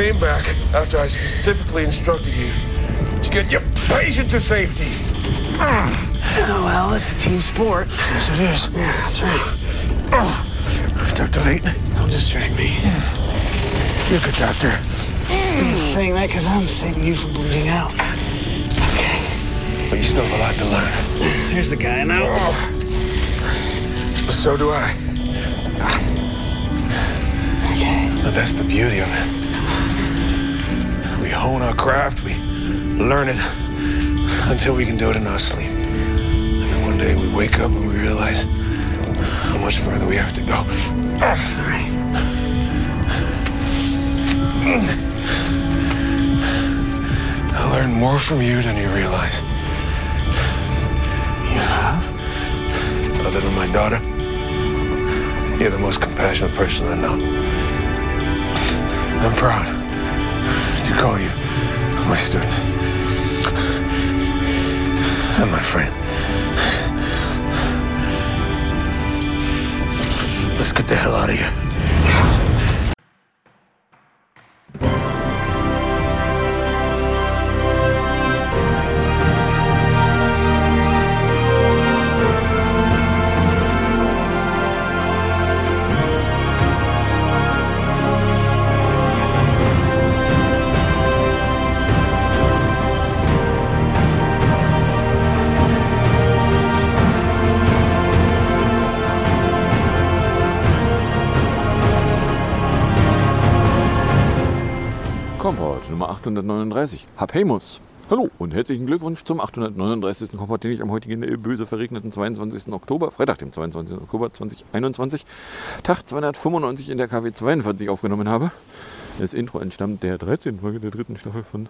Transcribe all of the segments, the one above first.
came back after I specifically instructed you to get your patient to safety. Oh, well, it's a team sport. Yes, it is. Yeah, that's right. Dr. Layton, Don't distract me. you're a good doctor. You're saying that because I'm saving you from bleeding out. Okay. But you still have a lot to learn. There's the guy now. But so do I. Okay. But that's the beauty of it. Hone our craft, we learn it until we can do it in our sleep. And then one day we wake up and we realize how much further we have to go. I learned more from you than you realize. You have? Other than my daughter, you're the most compassionate person I know. I'm proud call you my student and my friend. Let's get the hell out of here. 839. Habemus. Hallo und herzlichen Glückwunsch zum 839. Kompott, den ich am heutigen böse verregneten 22. Oktober, Freitag, dem 22. Oktober 2021, Tag 295 in der KW 42 aufgenommen habe. Das Intro entstammt der 13. Folge der dritten Staffel von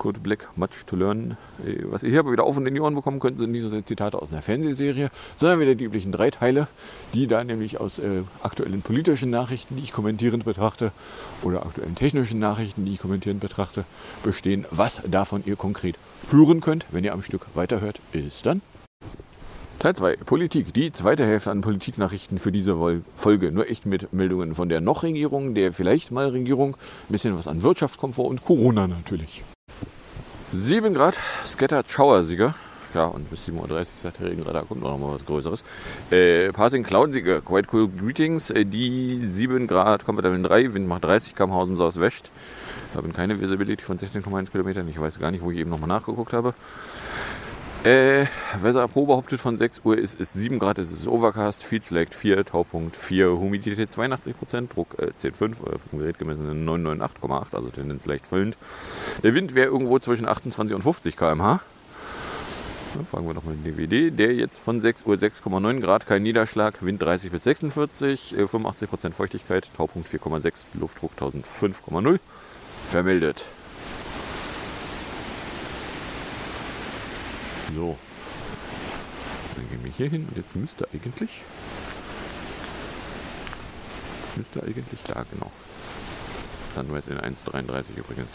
Code Black Much to Learn. Äh, Was ihr hier aber wieder auf und in die Ohren bekommen könnt, sind nicht so Zitate aus einer Fernsehserie, sondern wieder die üblichen drei Teile, die da nämlich aus äh, aktuellen politischen Nachrichten, die ich kommentierend betrachte, oder aktuellen technischen Nachrichten, die ich kommentierend betrachte, bestehen. Was davon ihr konkret hören könnt, wenn ihr am Stück weiterhört, ist dann Teil 2, Politik. Die zweite Hälfte an Politiknachrichten für diese Folge. Nur echt mit Meldungen von der noch-Regierung, der vielleicht mal Regierung, ein bisschen was an Wirtschaftskomfort und Corona natürlich. 7 Grad, Scattered Shower-Sieger. Ja, und bis 7.30 Uhr sagt der Regenradar, kommt noch mal was Größeres. Äh, Passing Cloud-Sieger, Quite Cool Greetings. Äh, die 7 Grad, Comfortable 3, Wind macht 30 km aus dem Southwest. Haben keine Visibility von 16,1 Kilometern. Ich weiß gar nicht, wo ich eben nochmal nachgeguckt habe. Äh, Wetter Pro behauptet von 6 Uhr ist es 7 Grad, es ist Overcast, Feed Select 4, Taupunkt 4, Humidität 82%, Druck äh, 10,5, äh, vom Gerät gemessen 998,8, also Tendenz leicht füllend. Der Wind wäre irgendwo zwischen 28 und 50 km/h. Dann fragen wir doch mal den DWD, der jetzt von 6 Uhr 6,9 Grad, kein Niederschlag, Wind 30 bis 46, äh, 85% Feuchtigkeit, Taupunkt 4,6, Luftdruck 1005,0 vermeldet. So. Dann gehen wir hier hin und jetzt müsste eigentlich. Müsste eigentlich da, genau. Dann wir jetzt in 1,33 übrigens.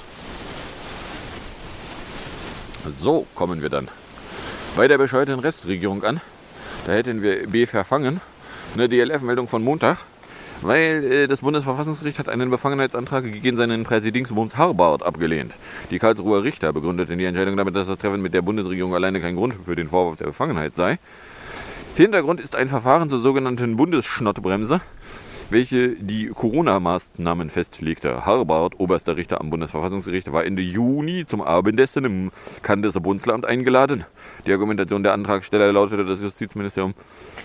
So kommen wir dann bei der bescheuerten Restregierung an. Da hätten wir B verfangen. Eine DLF-Meldung von Montag. Weil äh, das Bundesverfassungsgericht hat einen Befangenheitsantrag gegen seinen Präsidingsbums Harbart abgelehnt. Die Karlsruher Richter begründeten die Entscheidung damit, dass das Treffen mit der Bundesregierung alleine kein Grund für den Vorwurf der Befangenheit sei. Hintergrund ist ein Verfahren zur sogenannten Bundesschnottbremse, welche die Corona-Maßnahmen festlegte. Harbart, oberster Richter am Bundesverfassungsgericht, war Ende Juni zum Abendessen im Candeser Bundesland eingeladen. Die Argumentation der Antragsteller lautete, dass Justizministerium,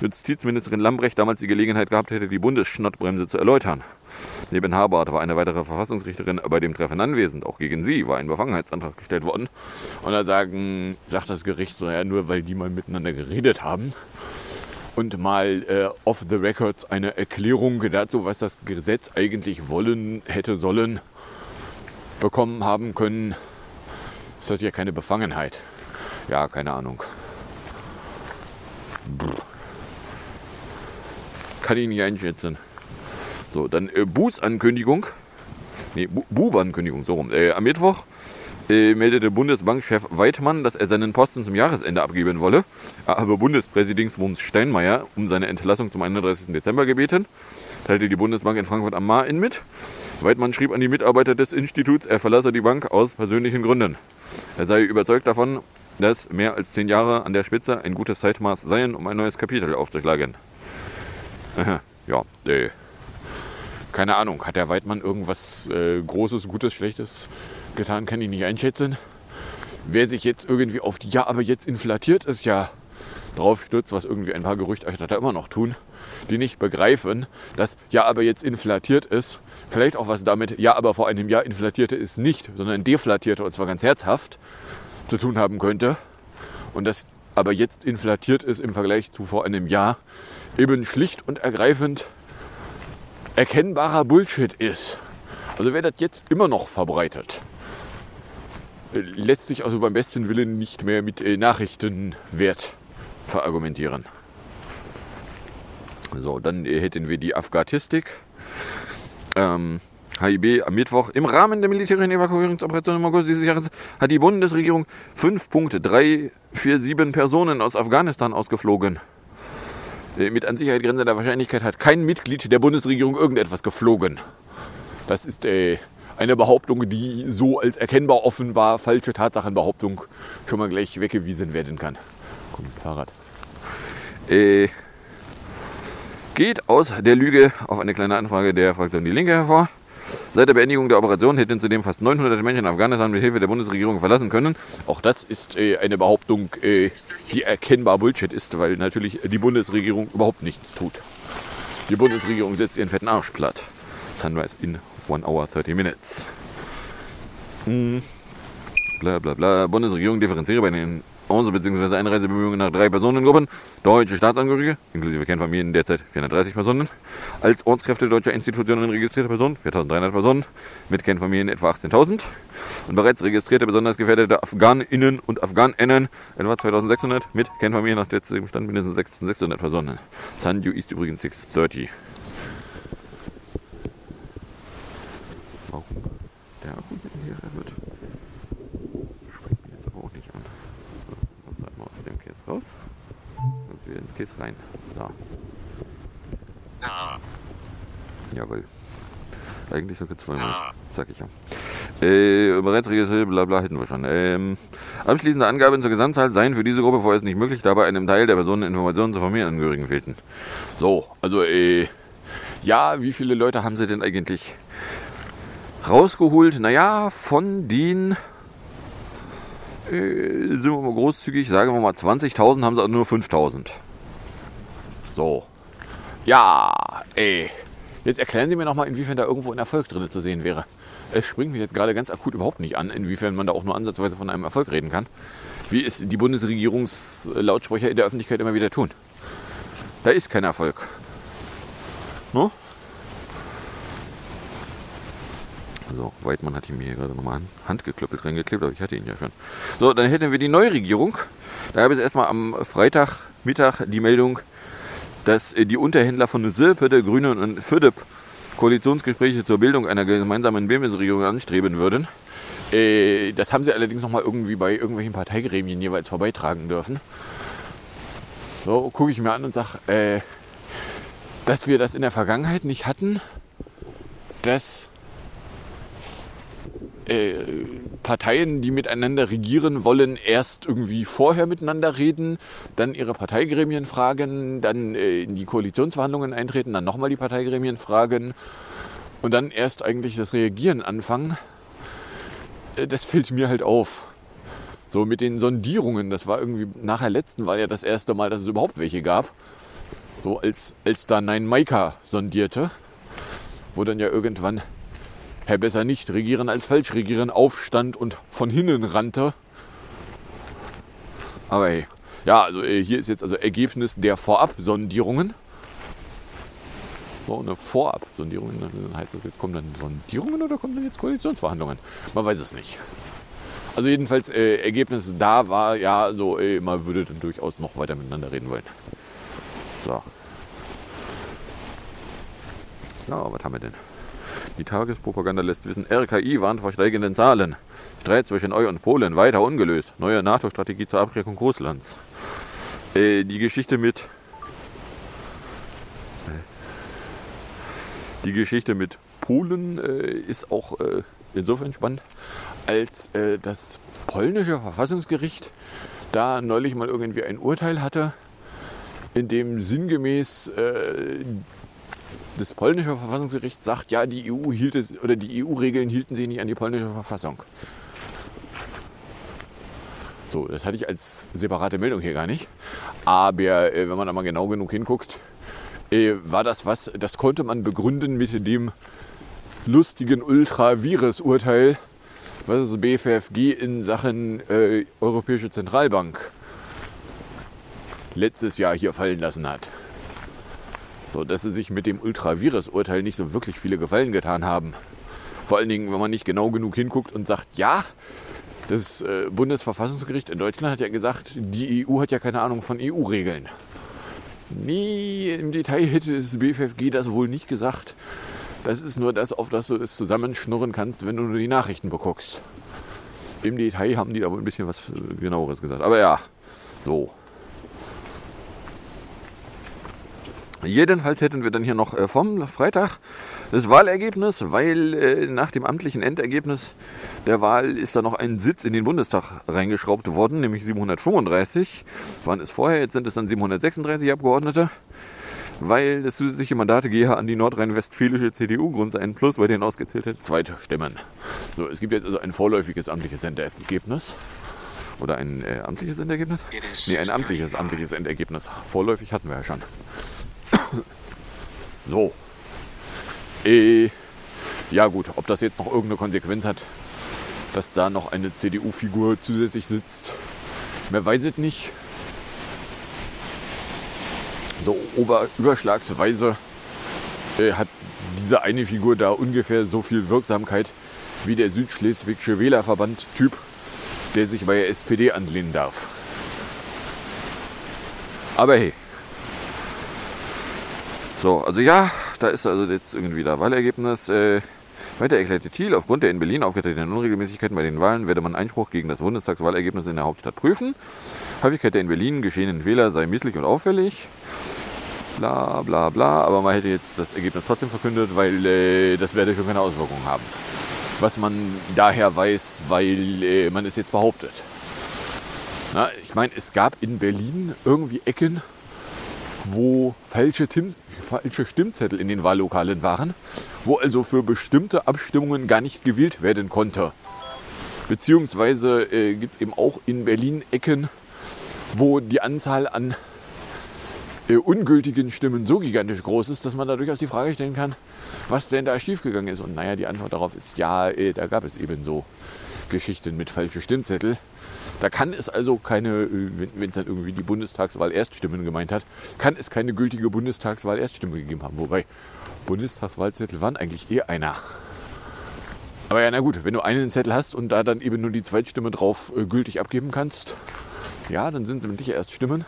Justizministerin Lambrecht damals die Gelegenheit gehabt hätte, die Bundesschnottbremse zu erläutern. Neben Harbart war eine weitere Verfassungsrichterin bei dem Treffen anwesend. Auch gegen sie war ein Befangenheitsantrag gestellt worden. Und da sagen, sagt das Gericht so, ja, nur weil die mal miteinander geredet haben, und mal äh, off the records eine Erklärung dazu, was das Gesetz eigentlich wollen hätte sollen, bekommen haben können. Das ja keine Befangenheit. Ja, keine Ahnung. Brr. Kann ich nicht einschätzen. So, dann äh, Bußankündigung. Nee, Bu Bubankündigung, so rum. Äh, am Mittwoch äh, meldete Bundesbankchef Weidmann, dass er seinen Posten zum Jahresende abgeben wolle. Er habe Bundespräsidium Steinmeier um seine Entlassung zum 31. Dezember gebeten, teilte die Bundesbank in Frankfurt am Main mit. Weidmann schrieb an die Mitarbeiter des Instituts, er verlasse die Bank aus persönlichen Gründen. Er sei überzeugt davon, dass mehr als zehn Jahre an der Spitze ein gutes Zeitmaß seien, um ein neues Kapitel aufzuschlagen. ja, äh, keine Ahnung, hat der Weidmann irgendwas äh, Großes, Gutes, Schlechtes getan, kann ich nicht einschätzen. Wer sich jetzt irgendwie auf die Ja, aber jetzt inflatiert ist, ja drauf stürzt, was irgendwie ein paar Gerüchterstatter immer noch tun, die nicht begreifen, dass Ja, aber jetzt inflatiert ist, vielleicht auch was damit Ja, aber vor einem Jahr inflatierte ist nicht, sondern deflatierte und zwar ganz herzhaft zu tun haben könnte. Und das aber jetzt inflatiert ist im Vergleich zu vor einem Jahr eben schlicht und ergreifend erkennbarer Bullshit ist. Also wer das jetzt immer noch verbreitet, lässt sich also beim besten Willen nicht mehr mit äh, Nachrichtenwert verargumentieren. So, dann äh, hätten wir die Afghanistik. Ähm, HIB am Mittwoch. Im Rahmen der militärischen Evakuierungsoperation im August dieses Jahres hat die Bundesregierung 5.347 Personen aus Afghanistan ausgeflogen. Äh, mit an Sicherheit grenzender Wahrscheinlichkeit hat kein Mitglied der Bundesregierung irgendetwas geflogen. Das ist äh, eine Behauptung, die so als erkennbar offenbar falsche Tatsachenbehauptung schon mal gleich weggewiesen werden kann. Komm, Fahrrad. Äh, geht aus der Lüge auf eine kleine Anfrage der Fraktion Die Linke hervor. Seit der Beendigung der Operation hätten zudem fast 900 Menschen Afghanistan mit Hilfe der Bundesregierung verlassen können. Auch das ist äh, eine Behauptung, äh, die erkennbar Bullshit ist, weil natürlich die Bundesregierung überhaupt nichts tut. Die Bundesregierung setzt ihren fetten Arsch platt. Sunrise in 1 hour 30 minutes. Hm. Bla bla bla. Bundesregierung differenziere bei den Aus- bzw. Einreisebemühungen nach drei Personengruppen. Deutsche Staatsangehörige, inklusive Kernfamilien, derzeit 430 Personen. Als Ortskräfte deutscher Institutionen registrierte Personen, 4.300 Personen. Mit Kernfamilien etwa 18.000. Und bereits registrierte besonders gefährdete AfghanInnen und AfghanInnen etwa 2.600. Mit Kernfamilien nach derzeitigem Stand mindestens 6.600 Personen. Sanju ist übrigens 630. Warum der Akku hier wird, springt mir jetzt aber auch nicht an. So, also einmal aus dem Case raus. Sonst wieder ins Case rein. So. Jawohl. Eigentlich sogar zweimal. Sag ich ja. Äh, bereits registriert, bla bla, hätten wir schon. Ähm, abschließende Angaben zur Gesamtzahl seien für diese Gruppe vorerst nicht möglich, da bei einem Teil der Personen Informationen zu Familienangehörigen fehlten. So, also, äh, ja, wie viele Leute haben sie denn eigentlich rausgeholt? Naja, von den, äh, sind wir mal großzügig, sagen wir mal 20.000, haben sie also nur 5.000. So. Ja, ey. Jetzt erklären Sie mir nochmal, inwiefern da irgendwo ein Erfolg drin zu sehen wäre. Es springt mich jetzt gerade ganz akut überhaupt nicht an, inwiefern man da auch nur ansatzweise von einem Erfolg reden kann. Wie es die Bundesregierungslautsprecher in der Öffentlichkeit immer wieder tun. Da ist kein Erfolg. No? So, Weidmann hat ihn mir hier gerade nochmal an Handgeklöppelt reingeklebt, aber ich hatte ihn ja schon. So, dann hätten wir die Neuregierung. Da gab es erstmal am Freitagmittag die Meldung, dass äh, die Unterhändler von Sirpe, der Grünen und FIDEP Koalitionsgespräche zur Bildung einer gemeinsamen Bundesregierung anstreben würden. Äh, das haben sie allerdings nochmal irgendwie bei irgendwelchen Parteigremien jeweils vorbeitragen dürfen. So gucke ich mir an und sage, äh, dass wir das in der Vergangenheit nicht hatten, dass äh, Parteien, die miteinander regieren wollen, erst irgendwie vorher miteinander reden, dann ihre Parteigremien fragen, dann äh, in die Koalitionsverhandlungen eintreten, dann nochmal die Parteigremien fragen und dann erst eigentlich das Reagieren anfangen. Äh, das fällt mir halt auf. So mit den Sondierungen, das war irgendwie nach der letzten Wahl ja das erste Mal, dass es überhaupt welche gab. So als, als da Nein Maika sondierte, wo dann ja irgendwann Herr besser nicht regieren als falsch regieren aufstand und von hinnen rannte. Aber hey, ja, also äh, hier ist jetzt also Ergebnis der Vorabsondierungen. So, eine Vorabsondierung, dann heißt das jetzt, kommen dann Sondierungen oder kommen dann jetzt Koalitionsverhandlungen? Man weiß es nicht. Also jedenfalls, äh, Ergebnis da war, ja, so, äh, man würde dann durchaus noch weiter miteinander reden wollen. So. Ja, was haben wir denn? Die Tagespropaganda lässt wissen, RKI warnt vor steigenden Zahlen. Streit zwischen Eu und Polen weiter ungelöst. Neue NATO-Strategie zur Abschreckung Russlands. Äh, die Geschichte mit Die Geschichte mit Polen äh, ist auch äh, insofern spannend, als äh, das polnische Verfassungsgericht da neulich mal irgendwie ein Urteil hatte, in dem sinngemäß äh, das polnische Verfassungsgericht sagt, ja, die EU hielt es oder die EU-Regeln hielten sich nicht an die polnische Verfassung. So, das hatte ich als separate Meldung hier gar nicht. Aber äh, wenn man da mal genau genug hinguckt, äh, war das was, das konnte man begründen mit dem lustigen Ultravirus-Urteil, was das BFFG in Sachen äh, Europäische Zentralbank letztes Jahr hier fallen lassen hat. So, dass sie sich mit dem Ultravirus-Urteil nicht so wirklich viele Gefallen getan haben. Vor allen Dingen, wenn man nicht genau genug hinguckt und sagt, ja, das äh, Bundesverfassungsgericht in Deutschland hat ja gesagt, die EU hat ja keine Ahnung von EU-Regeln. Nee, im Detail hätte das BFFG das wohl nicht gesagt. Das ist nur das, auf das du es zusammenschnurren kannst, wenn du nur die Nachrichten beguckst. Im Detail haben die da wohl ein bisschen was genaueres gesagt. Aber ja, so. Jedenfalls hätten wir dann hier noch äh, vom Freitag das Wahlergebnis, weil äh, nach dem amtlichen Endergebnis der Wahl ist da noch ein Sitz in den Bundestag reingeschraubt worden, nämlich 735. Waren es vorher, jetzt sind es dann 736 Abgeordnete, weil das zusätzliche Mandate gehe an die nordrhein-westfälische CDU, Grund ein Plus, bei denen ausgezählte zweite Stimmen. So, es gibt jetzt also ein vorläufiges amtliches Endergebnis. Oder ein äh, amtliches Endergebnis? Nee, ein amtliches, amtliches Endergebnis. Vorläufig hatten wir ja schon. So. Äh, ja gut, ob das jetzt noch irgendeine Konsequenz hat, dass da noch eine CDU-Figur zusätzlich sitzt, mehr weiß es nicht. So ober überschlagsweise äh, hat diese eine Figur da ungefähr so viel Wirksamkeit wie der südschleswigsche Wählerverband-Typ, der sich bei der SPD anlehnen darf. Aber hey, so, also ja, da ist also jetzt irgendwie das Wahlergebnis. Äh, weiter erklärte Thiel, aufgrund der in Berlin aufgetretenen Unregelmäßigkeiten bei den Wahlen werde man Einspruch gegen das Bundestagswahlergebnis in der Hauptstadt prüfen. Häufigkeit der in Berlin geschehenen Fehler sei misslich und auffällig. Bla bla bla, aber man hätte jetzt das Ergebnis trotzdem verkündet, weil äh, das werde schon keine Auswirkungen haben. Was man daher weiß, weil äh, man es jetzt behauptet. Na, ich meine, es gab in Berlin irgendwie Ecken, wo falsche, Tim falsche Stimmzettel in den Wahllokalen waren, wo also für bestimmte Abstimmungen gar nicht gewählt werden konnte. Beziehungsweise äh, gibt es eben auch in Berlin Ecken, wo die Anzahl an äh, ungültigen Stimmen so gigantisch groß ist, dass man da durchaus die Frage stellen kann, was denn da schiefgegangen ist. Und naja, die Antwort darauf ist ja, äh, da gab es eben so Geschichten mit falschen Stimmzettel. Da kann es also keine, äh, wenn es dann irgendwie die Bundestagswahl Erststimmen gemeint hat, kann es keine gültige Bundestagswahl Erststimme gegeben haben. Wobei Bundestagswahlzettel waren eigentlich eher einer. Aber ja, na gut, wenn du einen Zettel hast und da dann eben nur die Zweitstimme drauf äh, gültig abgeben kannst, ja, dann sind sämtliche Erststimmen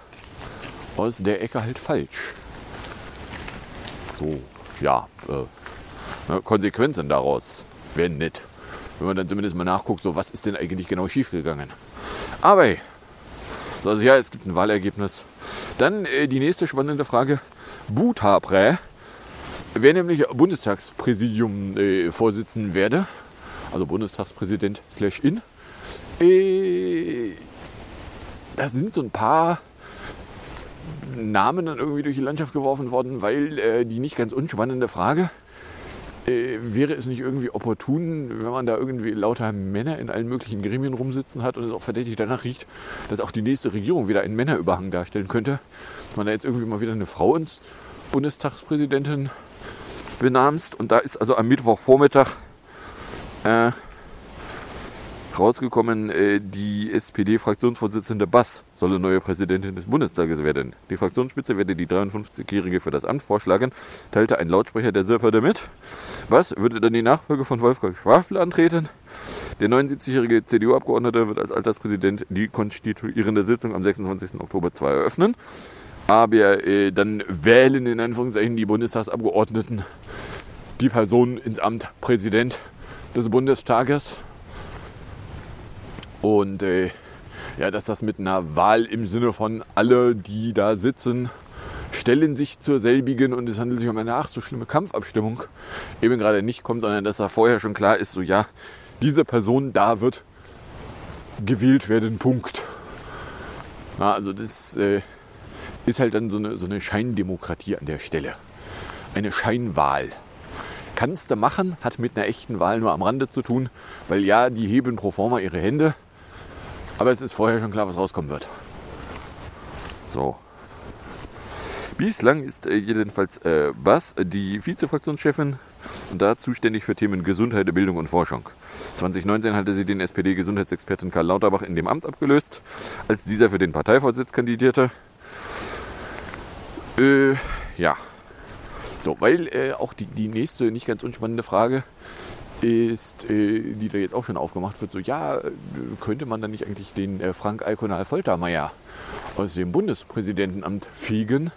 aus der Ecke halt falsch. So, ja, äh, ne, Konsequenzen daraus wären nett. Wenn man dann zumindest mal nachguckt, so was ist denn eigentlich genau schiefgegangen. Aber hey, also ja, es gibt ein Wahlergebnis. Dann äh, die nächste spannende Frage. Butabre, wer nämlich Bundestagspräsidium äh, vorsitzen werde, also Bundestagspräsident slash in, äh, da sind so ein paar Namen dann irgendwie durch die Landschaft geworfen worden, weil äh, die nicht ganz unspannende Frage, äh, wäre es nicht irgendwie opportun, wenn man da irgendwie lauter Männer in allen möglichen Gremien rumsitzen hat und es auch verdächtig danach riecht, dass auch die nächste Regierung wieder einen Männerüberhang darstellen könnte, dass man da jetzt irgendwie mal wieder eine Frau ins Bundestagspräsidentin benamst und da ist also am Mittwochvormittag äh, rausgekommen, äh, die SPD-Fraktionsvorsitzende Bass solle neue Präsidentin des Bundestages werden. Die Fraktionsspitze werde die 53-Jährige für das Amt vorschlagen, teilte ein Lautsprecher der Sirperde mit. Bass würde dann die Nachfolge von Wolfgang Schwafel antreten. Der 79-jährige CDU-Abgeordnete wird als Alterspräsident die konstituierende Sitzung am 26. Oktober 2 eröffnen. Aber äh, dann wählen in Anführungszeichen die Bundestagsabgeordneten die Person ins Amt Präsident des Bundestages. Und äh, ja, dass das mit einer Wahl im Sinne von alle, die da sitzen, stellen sich zur selbigen und es handelt sich um eine ach so schlimme Kampfabstimmung eben gerade nicht kommt, sondern dass da vorher schon klar ist, so ja, diese Person da wird gewählt werden, Punkt. Ja, also das äh, ist halt dann so eine, so eine Scheindemokratie an der Stelle. Eine Scheinwahl. Kannst du machen, hat mit einer echten Wahl nur am Rande zu tun, weil ja, die heben pro forma ihre Hände, aber es ist vorher schon klar, was rauskommen wird. So. Bislang ist äh, jedenfalls äh, Bass die Vizefraktionschefin und da zuständig für Themen Gesundheit, Bildung und Forschung. 2019 hatte sie den SPD-Gesundheitsexperten Karl Lauterbach in dem Amt abgelöst, als dieser für den Parteivorsitz kandidierte. Äh, ja. So, weil äh, auch die, die nächste nicht ganz unspannende Frage ist, äh, die da jetzt auch schon aufgemacht wird, so ja, könnte man dann nicht eigentlich den äh, Frank Alkonal Foltermeier aus dem Bundespräsidentenamt fegen,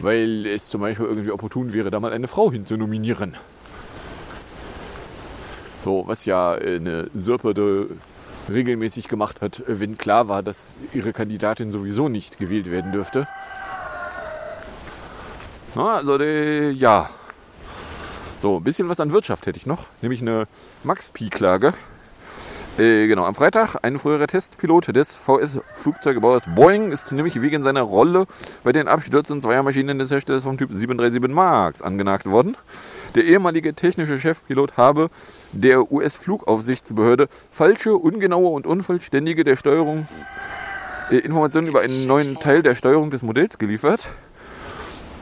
weil es zum Beispiel irgendwie opportun wäre, da mal eine Frau hinzunominieren. So, was ja äh, eine Sirpede regelmäßig gemacht hat, wenn klar war, dass ihre Kandidatin sowieso nicht gewählt werden dürfte. Na, also, die, ja, so, ein bisschen was an Wirtschaft hätte ich noch, nämlich eine Max-Pi-Klage. Äh, genau, am Freitag ein früherer Testpilot des VS-Flugzeugebauers Boeing ist nämlich wegen seiner Rolle bei den Abstürzen zweier Maschinen des Herstellers vom Typ 737 MAX angenagt worden. Der ehemalige technische Chefpilot habe der US-Flugaufsichtsbehörde falsche, ungenaue und unvollständige der Steuerung äh, Informationen über einen neuen Teil der Steuerung des Modells geliefert.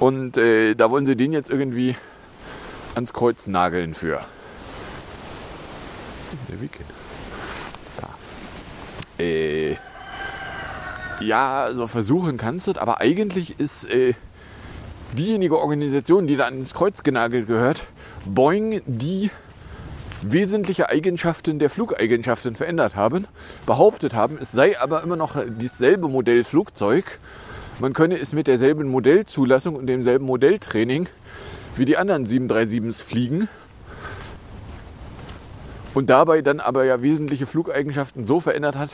Und äh, da wollen sie den jetzt irgendwie ans Kreuz nageln für. Der Weekend. Da. Äh, ja, so versuchen kannst du, aber eigentlich ist äh, diejenige Organisation, die da ans Kreuz genagelt gehört, Boeing, die wesentliche Eigenschaften der Flugeigenschaften verändert haben, behauptet haben, es sei aber immer noch dasselbe Modell Flugzeug. Man könne es mit derselben Modellzulassung und demselben Modelltraining wie die anderen 737s fliegen und dabei dann aber ja wesentliche Flugeigenschaften so verändert hat,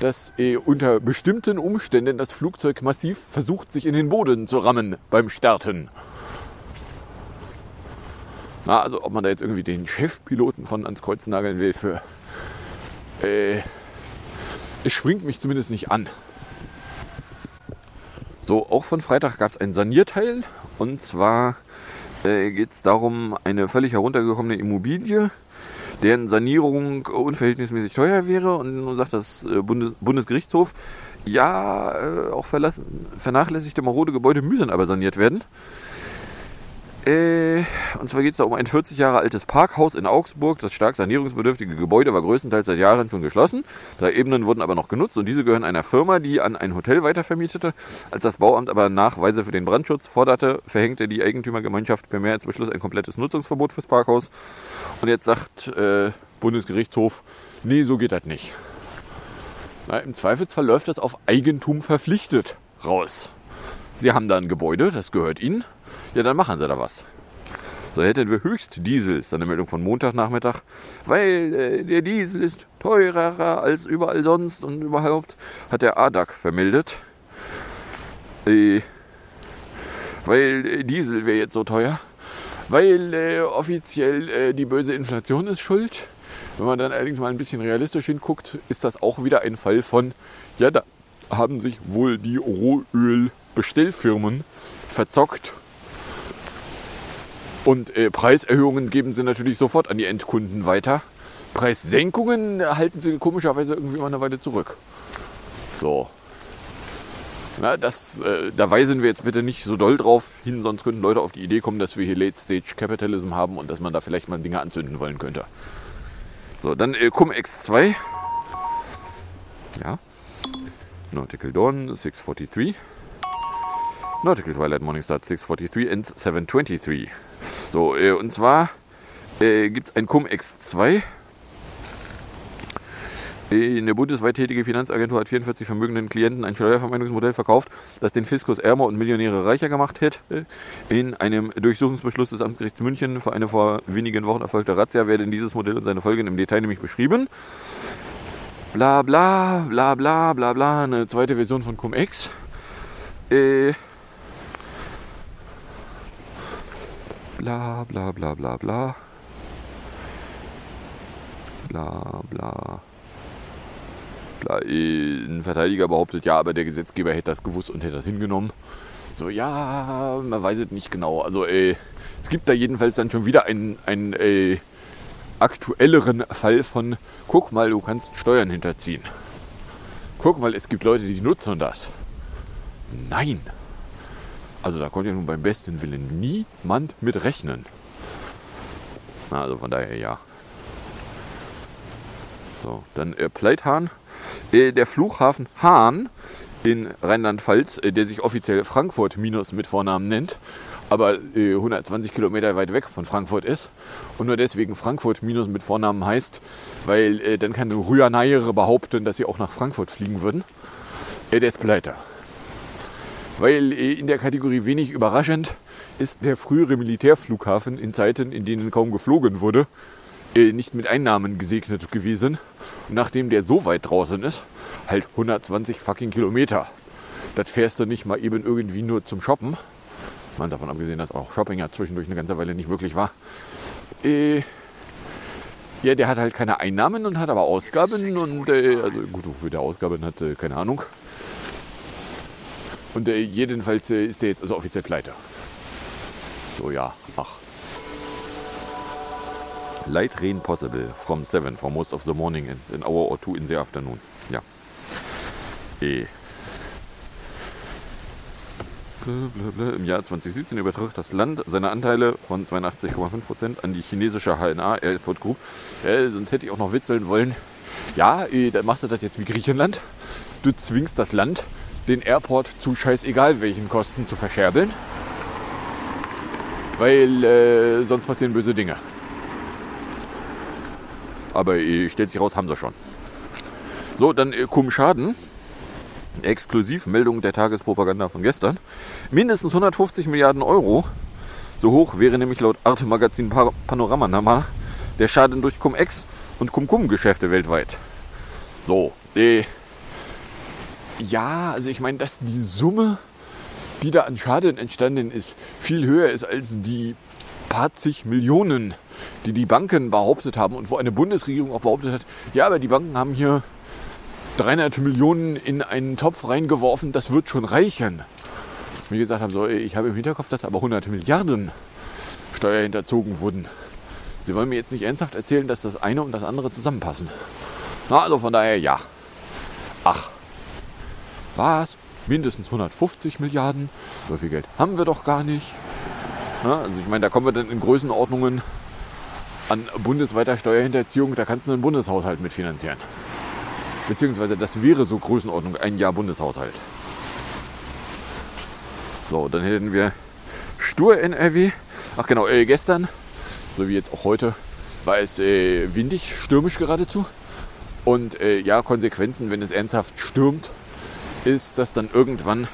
dass eh unter bestimmten Umständen das Flugzeug massiv versucht, sich in den Boden zu rammen beim Starten. Na, also ob man da jetzt irgendwie den Chefpiloten von ans Kreuz nageln will für... Äh, es springt mich zumindest nicht an. So, auch von Freitag gab es ein Sanierteil. Und zwar äh, geht es darum, eine völlig heruntergekommene Immobilie, deren Sanierung unverhältnismäßig teuer wäre. Und nun sagt das äh, Bundes Bundesgerichtshof, ja, äh, auch vernachlässigte marode Gebäude müssen aber saniert werden. Äh, und zwar geht es da um ein 40 Jahre altes Parkhaus in Augsburg. Das stark sanierungsbedürftige Gebäude war größtenteils seit Jahren schon geschlossen. Drei Ebenen wurden aber noch genutzt und diese gehören einer Firma, die an ein Hotel weitervermietete. Als das Bauamt aber Nachweise für den Brandschutz forderte, verhängte die Eigentümergemeinschaft per Mehrheitsbeschluss ein komplettes Nutzungsverbot fürs Parkhaus. Und jetzt sagt äh, Bundesgerichtshof, nee, so geht das nicht. Na, Im Zweifelsfall läuft das auf Eigentum verpflichtet raus. Sie haben da ein Gebäude, das gehört Ihnen ja, dann machen sie da was. So hätten wir höchst Diesel, ist eine Meldung von Montagnachmittag, weil äh, der Diesel ist teurer als überall sonst und überhaupt, hat der ADAC vermeldet. Äh, weil äh, Diesel wäre jetzt so teuer, weil äh, offiziell äh, die böse Inflation ist schuld. Wenn man dann allerdings mal ein bisschen realistisch hinguckt, ist das auch wieder ein Fall von, ja, da haben sich wohl die Rohölbestellfirmen verzockt und äh, Preiserhöhungen geben sie natürlich sofort an die Endkunden weiter. Preissenkungen halten sie komischerweise irgendwie mal eine Weile zurück. So. Na, das, äh, da weisen wir jetzt bitte nicht so doll drauf hin, sonst könnten Leute auf die Idee kommen, dass wir hier Late Stage Capitalism haben und dass man da vielleicht mal Dinge anzünden wollen könnte. So, dann äh, Cum-Ex 2. Ja. Nautical Dawn 643. Nautical Twilight Morningstar 643 and 723. So, äh, und zwar äh, gibt es ein Cum-Ex 2. Eine bundesweit tätige Finanzagentur hat 44 vermögenden Klienten ein Steuervermeidungsmodell verkauft, das den Fiskus ärmer und Millionäre reicher gemacht hätte. In einem Durchsuchungsbeschluss des Amtsgerichts München für eine vor wenigen Wochen erfolgte Razzia werden dieses Modell und seine Folgen im Detail nämlich beschrieben. Bla bla bla bla bla bla, eine zweite Version von Cum-Ex. Äh, bla bla bla bla bla. Bla bla. bla. Ein Verteidiger behauptet, ja, aber der Gesetzgeber hätte das gewusst und hätte das hingenommen. So, ja, man weiß es nicht genau. Also, äh, es gibt da jedenfalls dann schon wieder einen, einen äh, aktuelleren Fall von, guck mal, du kannst Steuern hinterziehen. Guck mal, es gibt Leute, die nutzen das. Nein. Also da konnte ja nun beim besten Willen niemand mit rechnen. Also von daher ja. So, dann äh, Pleithahn. Äh, der Flughafen Hahn in Rheinland-Pfalz, äh, der sich offiziell Frankfurt minus mit Vornamen nennt, aber äh, 120 Kilometer weit weg von Frankfurt ist und nur deswegen Frankfurt minus mit Vornamen heißt, weil äh, dann kann Rüaneiere behaupten, dass sie auch nach Frankfurt fliegen würden. Äh, der ist pleite. Weil äh, in der Kategorie wenig überraschend ist der frühere Militärflughafen in Zeiten, in denen kaum geflogen wurde, äh, nicht mit Einnahmen gesegnet gewesen. Und nachdem der so weit draußen ist, halt 120 fucking Kilometer. Das fährst du nicht mal eben irgendwie nur zum Shoppen. Mal davon abgesehen, dass auch Shopping ja zwischendurch eine ganze Weile nicht möglich war. Äh, ja, der hat halt keine Einnahmen und hat aber Ausgaben und äh, also gut, wofür der Ausgaben hat, äh, keine Ahnung. Und äh, jedenfalls äh, ist der jetzt also offiziell pleite. So ja, ach. Light rain possible from 7 for most of the morning and an hour or two in the afternoon. Ja. Eh. Blablabla. Im Jahr 2017 übertrug das Land seine Anteile von 82,5% an die chinesische HNA Airport Group. Ja, sonst hätte ich auch noch witzeln wollen. Ja, eh, dann machst du das jetzt wie Griechenland. Du zwingst das Land, den Airport zu scheißegal welchen Kosten zu verscherbeln. Weil äh, sonst passieren böse Dinge. Aber äh, stellt sich raus, haben sie schon. So, dann äh, Cum Schaden. Exklusivmeldung der Tagespropaganda von gestern. Mindestens 150 Milliarden Euro. So hoch wäre nämlich laut Arte Magazin Panorama Nama der Schaden durch Cum-Ex und Cum-Cum-Geschäfte weltweit. So, äh, ja, also ich meine, dass die Summe, die da an Schaden entstanden ist, viel höher ist als die paar zig Millionen, die die Banken behauptet haben und wo eine Bundesregierung auch behauptet hat, ja, aber die Banken haben hier 300 Millionen in einen Topf reingeworfen, das wird schon reichen. Wie gesagt haben, so, ich habe im Hinterkopf, dass aber 100 Milliarden Steuer hinterzogen wurden. Sie wollen mir jetzt nicht ernsthaft erzählen, dass das eine und das andere zusammenpassen. Na, also von daher ja. Ach, was? Mindestens 150 Milliarden? So viel Geld haben wir doch gar nicht. Na, also ich meine, da kommen wir dann in Größenordnungen an bundesweiter Steuerhinterziehung, da kannst du einen Bundeshaushalt mitfinanzieren. Beziehungsweise das wäre so Größenordnung ein Jahr Bundeshaushalt. So, dann hätten wir Stur NRW. Ach genau, äh, gestern, so wie jetzt auch heute, war es äh, windig, stürmisch geradezu. Und äh, ja, Konsequenzen, wenn es ernsthaft stürmt, ist, dass dann irgendwann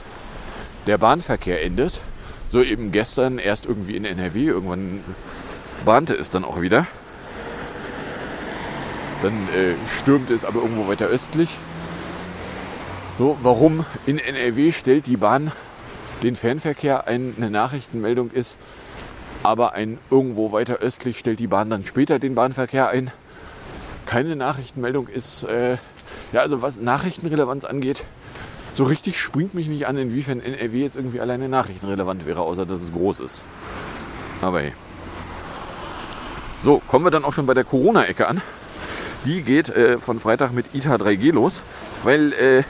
der Bahnverkehr endet. So eben gestern erst irgendwie in NRW, irgendwann bahnte es dann auch wieder. Dann äh, stürmte es aber irgendwo weiter östlich. So, warum in NRW stellt die Bahn den Fernverkehr ein, eine Nachrichtenmeldung ist, aber ein irgendwo weiter östlich stellt die Bahn dann später den Bahnverkehr ein. Keine Nachrichtenmeldung ist, äh, ja, also was Nachrichtenrelevanz angeht, so richtig springt mich nicht an, inwiefern NRW jetzt irgendwie alleine nachrichtenrelevant wäre, außer dass es groß ist. Aber hey. So, kommen wir dann auch schon bei der Corona-Ecke an. Die geht äh, von Freitag mit ITA 3G los, weil äh,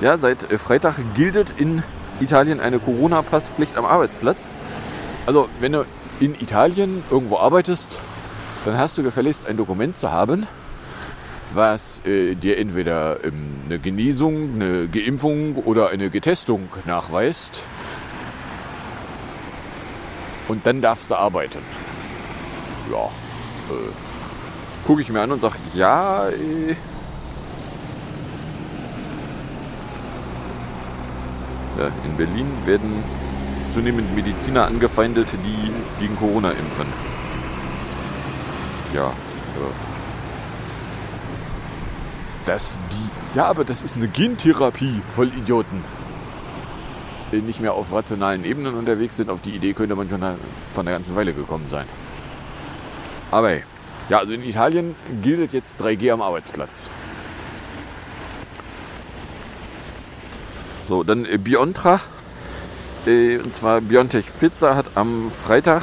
ja, seit äh, Freitag gilt in Italien eine Corona-Passpflicht am Arbeitsplatz. Also, wenn du in Italien irgendwo arbeitest, dann hast du gefälligst ein Dokument zu haben, was äh, dir entweder ähm, eine Genesung, eine Geimpfung oder eine Getestung nachweist. Und dann darfst du arbeiten. Ja, äh, gucke ich mir an und sage, ja, äh, ja, in Berlin werden zunehmend Mediziner angefeindet, die gegen Corona impfen. Ja, äh, dass die. Ja, aber das ist eine Gentherapie, voll Idioten. Nicht mehr auf rationalen Ebenen unterwegs sind. Auf die Idee könnte man schon von einer ganzen Weile gekommen sein. Aber ja, also in Italien gilt jetzt 3G am Arbeitsplatz. So, dann äh, Biontech. Äh, und zwar Biontech Pfizer hat am Freitag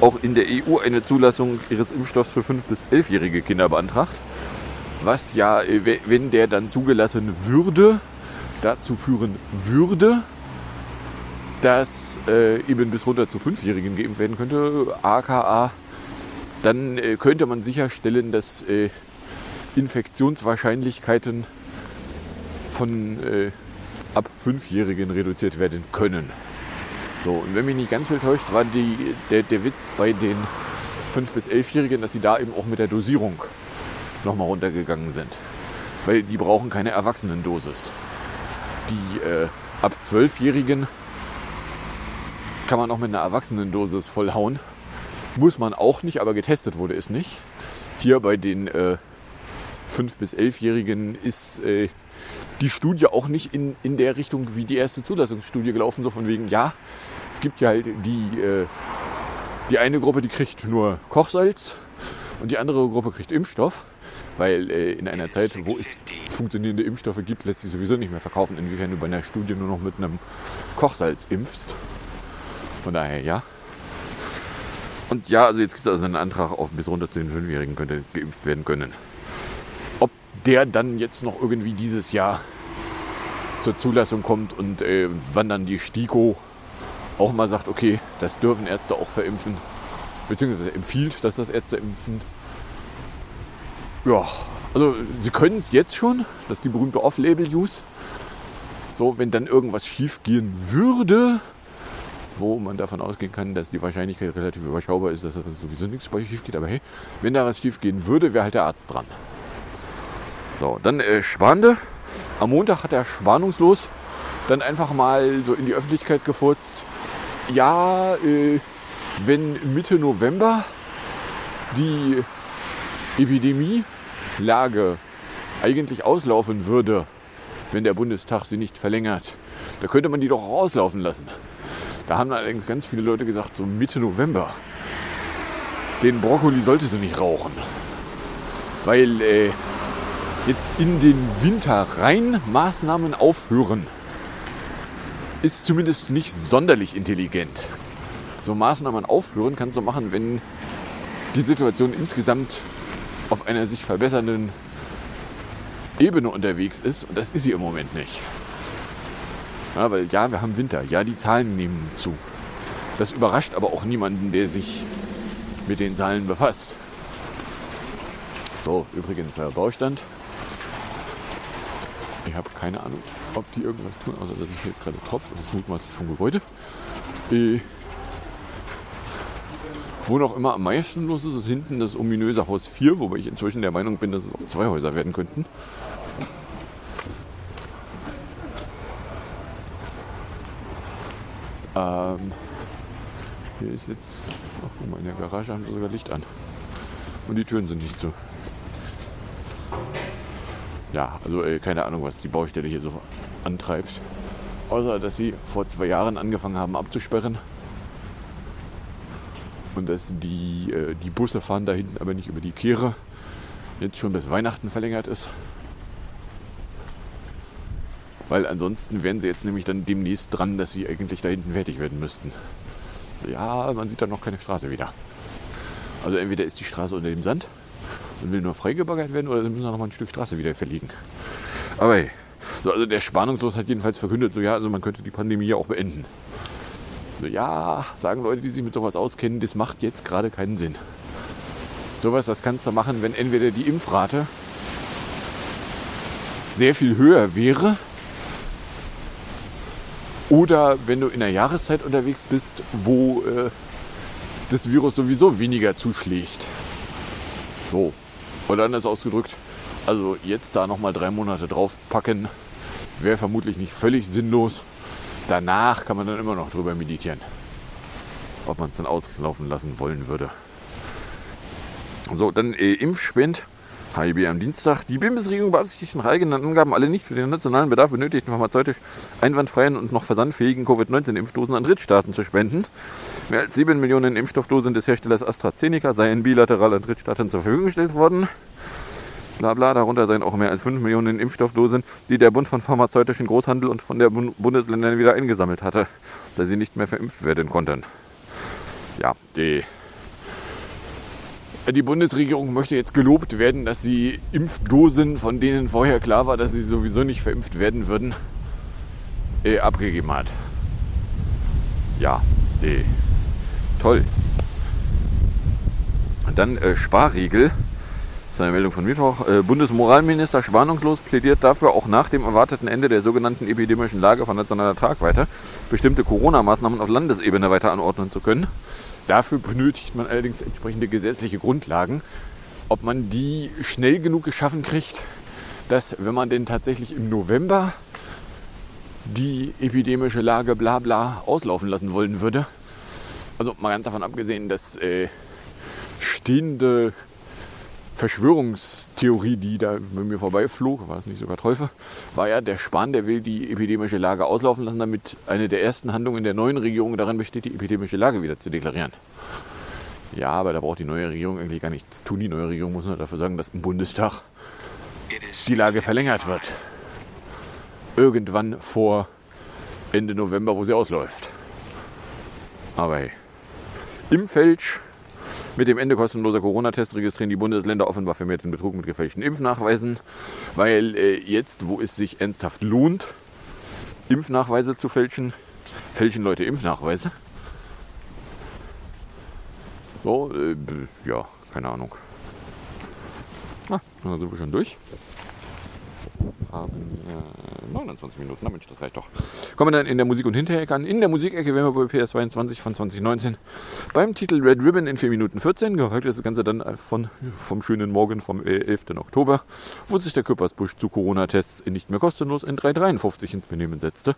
auch in der EU eine Zulassung ihres Impfstoffs für 5- bis 11-jährige Kinder beantragt. Was ja, äh, wenn der dann zugelassen würde, dazu führen würde, dass äh, eben bis runter zu 5-Jährigen geimpft werden könnte, aka dann äh, könnte man sicherstellen, dass äh, Infektionswahrscheinlichkeiten von äh, ab 5-Jährigen reduziert werden können. So, und wenn mich nicht ganz viel täuscht, war die, der, der Witz bei den 5- bis 11-Jährigen, dass sie da eben auch mit der Dosierung nochmal runtergegangen sind. Weil die brauchen keine Erwachsenendosis. Die äh, ab 12-Jährigen kann man auch mit einer Erwachsenendosis vollhauen. Muss man auch nicht, aber getestet wurde es nicht. Hier bei den äh, 5- bis 11-Jährigen ist äh, die Studie auch nicht in, in der Richtung wie die erste Zulassungsstudie gelaufen, so von wegen, ja, es gibt ja halt die, äh, die eine Gruppe, die kriegt nur Kochsalz und die andere Gruppe kriegt Impfstoff, weil äh, in einer Zeit, wo es funktionierende Impfstoffe gibt, lässt sich sowieso nicht mehr verkaufen, inwiefern du bei einer Studie nur noch mit einem Kochsalz impfst. Von daher, ja. Und ja, also jetzt gibt es also einen Antrag auf bis runter zu den Fünfjährigen könnte geimpft werden können. Ob der dann jetzt noch irgendwie dieses Jahr zur Zulassung kommt und äh, wann dann die STIKO auch mal sagt, okay, das dürfen Ärzte auch verimpfen, beziehungsweise empfiehlt, dass das Ärzte impfen. Ja, also sie können es jetzt schon, das ist die berühmte Off-Label-Use. So, wenn dann irgendwas schief gehen würde, wo man davon ausgehen kann, dass die Wahrscheinlichkeit relativ überschaubar ist, dass das sowieso nichts bei schief geht. Aber hey, wenn da was schief gehen würde, wäre halt der Arzt dran. So, dann äh, Schwande. Am Montag hat er spannungslos dann einfach mal so in die Öffentlichkeit gefurzt. Ja, äh, wenn Mitte November die Epidemielage eigentlich auslaufen würde, wenn der Bundestag sie nicht verlängert, da könnte man die doch auch auslaufen lassen. Da haben allerdings ganz viele Leute gesagt, so Mitte November, den Brokkoli solltest du nicht rauchen. Weil äh, jetzt in den Winter rein Maßnahmen aufhören, ist zumindest nicht sonderlich intelligent. So Maßnahmen aufhören kannst du machen, wenn die Situation insgesamt auf einer sich verbessernden Ebene unterwegs ist. Und das ist sie im Moment nicht. Ja, weil ja, wir haben Winter. Ja, die Zahlen nehmen zu. Das überrascht aber auch niemanden, der sich mit den Zahlen befasst. So, übrigens der Baustand. Ich habe keine Ahnung, ob die irgendwas tun, außer dass es jetzt gerade tropft. Das ist mutmaßlich vom Gebäude. Äh, wo noch immer am meisten los ist, ist hinten das ominöse Haus 4, wobei ich inzwischen der Meinung bin, dass es auch zwei Häuser werden könnten. Ähm, hier ist jetzt, ach guck mal, in der Garage haben sie sogar Licht an. Und die Türen sind nicht zu. Ja, also äh, keine Ahnung, was die Baustelle hier so antreibt. Außer, dass sie vor zwei Jahren angefangen haben abzusperren. Und dass die, äh, die Busse fahren da hinten aber nicht über die Kehre. Jetzt schon bis Weihnachten verlängert ist. Weil ansonsten wären sie jetzt nämlich dann demnächst dran, dass sie eigentlich da hinten fertig werden müssten. So, ja, man sieht da noch keine Straße wieder. Also entweder ist die Straße unter dem Sand und will nur freigebaggert werden oder sie müssen noch mal ein Stück Straße wieder verlegen. Aber hey, so, also der Spannungslos hat jedenfalls verkündet, so ja, also man könnte die Pandemie ja auch beenden. So, ja, sagen Leute, die sich mit sowas auskennen, das macht jetzt gerade keinen Sinn. Sowas, das kannst du machen, wenn entweder die Impfrate sehr viel höher wäre oder wenn du in der Jahreszeit unterwegs bist, wo äh, das Virus sowieso weniger zuschlägt. So. Oder anders ausgedrückt, also jetzt da nochmal drei Monate draufpacken, wäre vermutlich nicht völlig sinnlos. Danach kann man dann immer noch drüber meditieren, ob man es dann auslaufen lassen wollen würde. So, dann äh, Impfspend. HIB am Dienstag. Die Bundesregierung beabsichtigt nach eigenen Angaben alle nicht für den nationalen Bedarf benötigten pharmazeutisch einwandfreien und noch versandfähigen Covid-19-Impfdosen an Drittstaaten zu spenden. Mehr als 7 Millionen Impfstoffdosen des Herstellers AstraZeneca seien bilateral an Drittstaaten zur Verfügung gestellt worden. Bla bla, darunter seien auch mehr als 5 Millionen Impfstoffdosen, die der Bund von pharmazeutischen Großhandel und von der Bund Bundesländern wieder eingesammelt hatte, da sie nicht mehr verimpft werden konnten. Ja, die die Bundesregierung möchte jetzt gelobt werden, dass sie Impfdosen, von denen vorher klar war, dass sie sowieso nicht verimpft werden würden, äh, abgegeben hat. Ja, äh, toll. Dann äh, Sparriegel. Das ist eine Meldung von Mittwoch. Äh, Bundesmoralminister schwarnungslos plädiert dafür, auch nach dem erwarteten Ende der sogenannten epidemischen Lage von nationaler Tragweite bestimmte Corona-Maßnahmen auf Landesebene weiter anordnen zu können. Dafür benötigt man allerdings entsprechende gesetzliche Grundlagen. Ob man die schnell genug geschaffen kriegt, dass wenn man denn tatsächlich im November die epidemische Lage bla bla auslaufen lassen wollen würde. Also mal ganz davon abgesehen, dass äh, stehende Verschwörungstheorie, die da bei mir vorbeiflog, war es nicht sogar Teufel, war ja, der Spahn, der will die epidemische Lage auslaufen lassen, damit eine der ersten Handlungen der neuen Regierung darin besteht, die epidemische Lage wieder zu deklarieren. Ja, aber da braucht die neue Regierung eigentlich gar nichts tun. Die neue Regierung muss nur dafür sorgen, dass im Bundestag die Lage verlängert wird. Irgendwann vor Ende November, wo sie ausläuft. Aber hey, im Fälsch mit dem Ende kostenloser Corona-Tests registrieren die Bundesländer offenbar vermehrt den Betrug mit gefälschten Impfnachweisen, weil äh, jetzt, wo es sich ernsthaft lohnt, Impfnachweise zu fälschen, fälschen Leute Impfnachweise. So, äh, ja, keine Ahnung. Ah, dann sind wir schon durch haben äh, 29 Minuten. Na Mensch, das reicht doch. Kommen wir dann in der Musik- und Hinterecke an. In der Musikecke wären wir bei PS22 von 2019 beim Titel Red Ribbon in 4 Minuten 14. Gefolgt ist das Ganze dann von, vom schönen Morgen vom 11. Oktober, wo sich der Köppersbusch zu Corona-Tests nicht mehr kostenlos in 3,53 ins Benehmen setzte.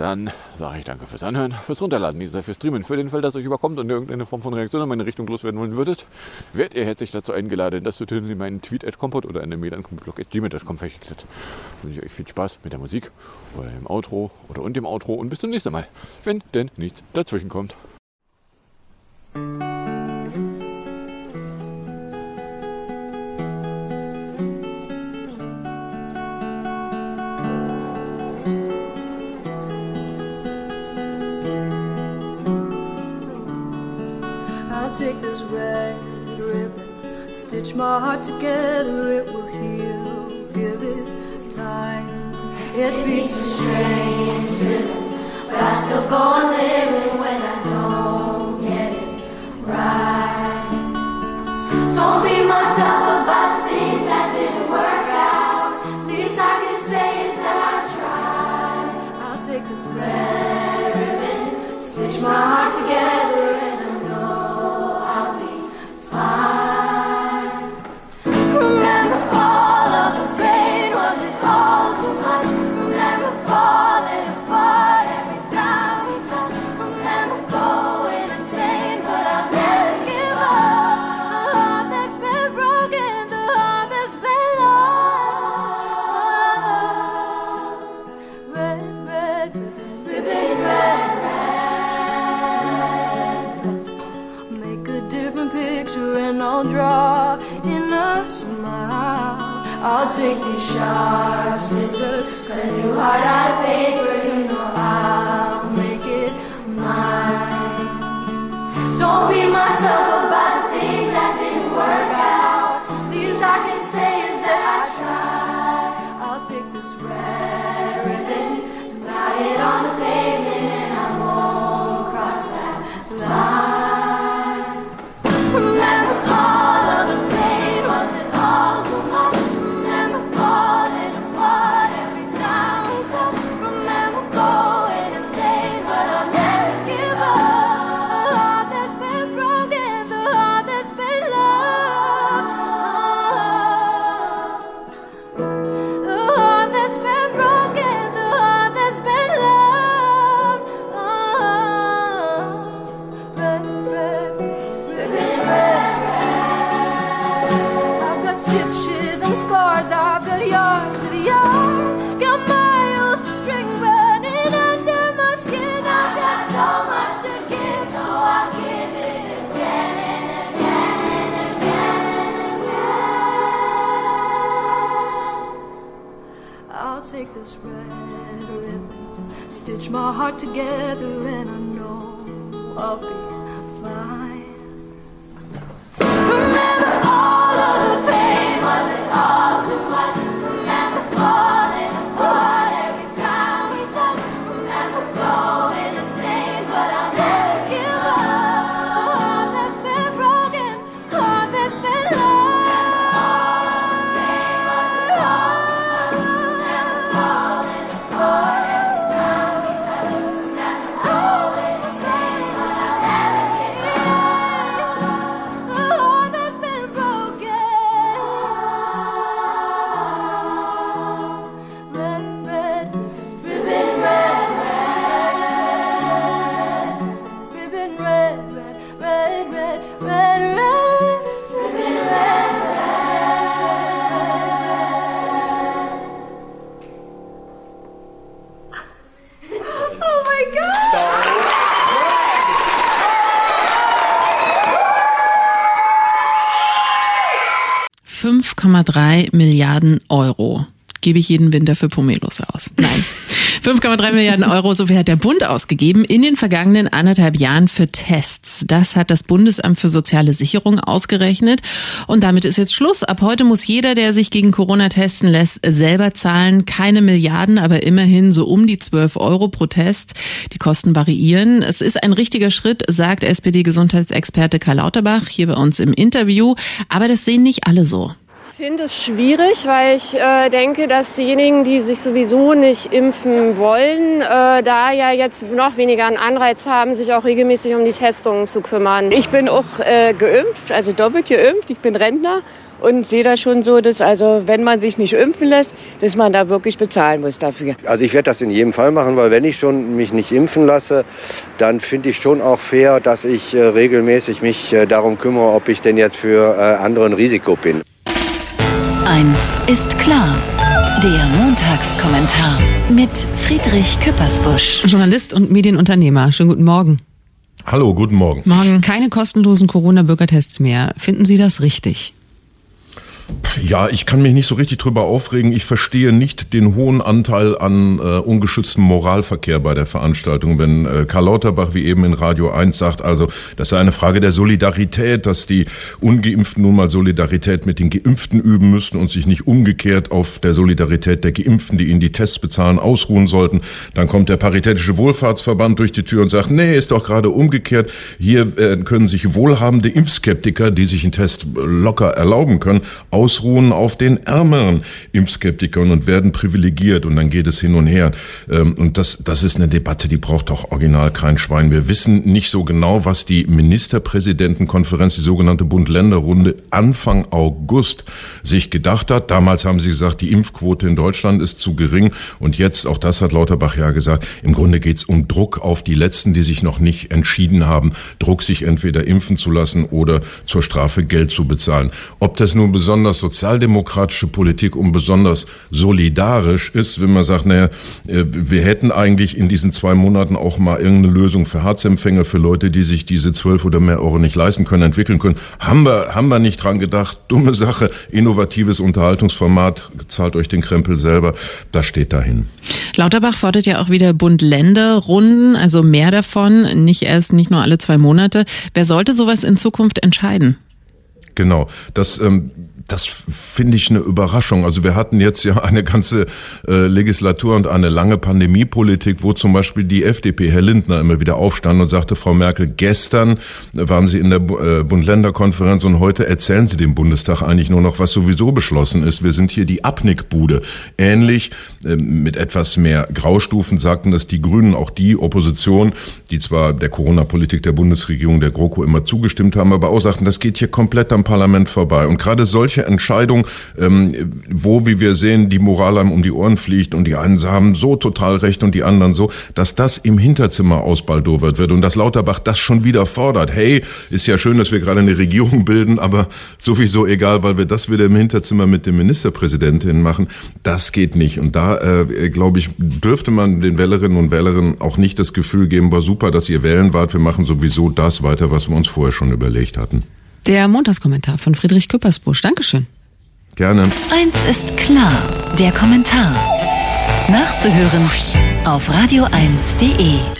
Dann sage ich danke fürs Anhören, fürs Runterladen, dieser fürs Streamen. Für den Fall, dass euch überkommt und irgendeine Form von Reaktion in meine Richtung loswerden wollen würdet, werdet ihr herzlich dazu eingeladen, dass ihr in meinen Tweet at Kompot oder eine Mail an kompotblog.gmail.com verschickt. Wünsche ich euch viel Spaß mit der Musik oder im Outro oder und dem Outro und bis zum nächsten Mal, wenn denn nichts dazwischen kommt. Take this red ribbon, stitch my heart together, it will heal. Give it time. It beats a strange rhythm, but I still go on living when I don't get it right. Don't beat myself about the things that didn't work out. Least I can say is that I tried. I'll take this red ribbon, stitch my heart together, Take these sharp scissors, cut a new heart out of paper. Heart together, and I know I'll be 5,3 Milliarden Euro gebe ich jeden Winter für Pomelos aus. Nein. 5,3 Milliarden Euro, so viel hat der Bund ausgegeben in den vergangenen anderthalb Jahren für Tests. Das hat das Bundesamt für soziale Sicherung ausgerechnet. Und damit ist jetzt Schluss. Ab heute muss jeder, der sich gegen Corona testen lässt, selber zahlen. Keine Milliarden, aber immerhin so um die 12 Euro pro Test. Die Kosten variieren. Es ist ein richtiger Schritt, sagt SPD-Gesundheitsexperte Karl Lauterbach hier bei uns im Interview. Aber das sehen nicht alle so. Ich finde es schwierig, weil ich äh, denke, dass diejenigen, die sich sowieso nicht impfen wollen, äh, da ja jetzt noch weniger einen Anreiz haben, sich auch regelmäßig um die Testungen zu kümmern. Ich bin auch äh, geimpft, also doppelt geimpft. Ich bin Rentner und sehe das schon so, dass also wenn man sich nicht impfen lässt, dass man da wirklich bezahlen muss dafür. Also ich werde das in jedem Fall machen, weil wenn ich schon mich nicht impfen lasse, dann finde ich schon auch fair, dass ich äh, regelmäßig mich äh, darum kümmere, ob ich denn jetzt für äh, andere ein Risiko bin. Eins ist klar. Der Montagskommentar mit Friedrich Küppersbusch. Journalist und Medienunternehmer. Schönen guten Morgen. Hallo, guten Morgen. Morgen. Keine kostenlosen Corona-Bürgertests mehr. Finden Sie das richtig? Ja, ich kann mich nicht so richtig drüber aufregen. Ich verstehe nicht den hohen Anteil an äh, ungeschütztem Moralverkehr bei der Veranstaltung. Wenn äh, Karl Lauterbach wie eben in Radio 1 sagt, also das sei eine Frage der Solidarität, dass die Ungeimpften nun mal Solidarität mit den Geimpften üben müssten und sich nicht umgekehrt auf der Solidarität der Geimpften, die ihnen die Tests bezahlen, ausruhen sollten. Dann kommt der Paritätische Wohlfahrtsverband durch die Tür und sagt, nee, ist doch gerade umgekehrt. Hier äh, können sich wohlhabende Impfskeptiker, die sich einen Test locker erlauben können, ausruhen auf den ärmeren Impfskeptikern und werden privilegiert und dann geht es hin und her. Ähm, Und das, das ist eine Debatte, die braucht doch original kein Schwein. Wir wissen nicht so genau, was die Ministerpräsidentenkonferenz, die sogenannte Bund-Länder-Runde Anfang August sich gedacht hat. Damals haben sie gesagt, die Impfquote in Deutschland ist zu gering und jetzt, auch das hat Lauterbach ja gesagt, im Grunde geht es um Druck auf die Letzten, die sich noch nicht entschieden haben, Druck sich entweder impfen zu lassen oder zur Strafe Geld zu bezahlen. Ob das nun besonders sozialdemokratische Politik und besonders solidarisch ist, wenn man sagt, naja, äh, wir hätten eigentlich in diesen zwei Monaten auch mal irgendeine Lösung für Harzempfänger, für Leute, die sich diese zwölf oder mehr Euro nicht leisten können, entwickeln können. Haben wir, haben wir nicht dran gedacht. Dumme Sache, innovatives Unterhaltungsformat, zahlt euch den Krempel selber. Das steht dahin. Lauterbach fordert ja auch wieder Bund-Länder-Runden, also mehr davon, nicht erst, nicht nur alle zwei Monate. Wer sollte sowas in Zukunft entscheiden? Genau, das ähm, das finde ich eine Überraschung. Also wir hatten jetzt ja eine ganze äh, Legislatur und eine lange Pandemiepolitik, wo zum Beispiel die FDP, Herr Lindner, immer wieder aufstand und sagte, Frau Merkel, gestern waren Sie in der äh, Bund-Länder-Konferenz und heute erzählen Sie dem Bundestag eigentlich nur noch, was sowieso beschlossen ist. Wir sind hier die Abnickbude. Ähnlich äh, mit etwas mehr Graustufen sagten das die Grünen, auch die Opposition, die zwar der Corona-Politik der Bundesregierung, der GroKo immer zugestimmt haben, aber auch sagten, das geht hier komplett am Parlament vorbei. Und gerade solche solche Entscheidung, ähm, wo, wie wir sehen, die Moral einem um die Ohren fliegt und die einen haben so total recht und die anderen so, dass das im Hinterzimmer ausbaldowert wird und dass Lauterbach das schon wieder fordert. Hey, ist ja schön, dass wir gerade eine Regierung bilden, aber sowieso egal, weil wir das wieder im Hinterzimmer mit dem Ministerpräsidentin machen, das geht nicht. Und da, äh, glaube ich, dürfte man den Wählerinnen und Wählerinnen auch nicht das Gefühl geben, war super, dass ihr wählen wart, wir machen sowieso das weiter, was wir uns vorher schon überlegt hatten. Der Montagskommentar von Friedrich Küppersbusch. Dankeschön. Gerne. Eins ist klar, der Kommentar. Nachzuhören auf radio1.de.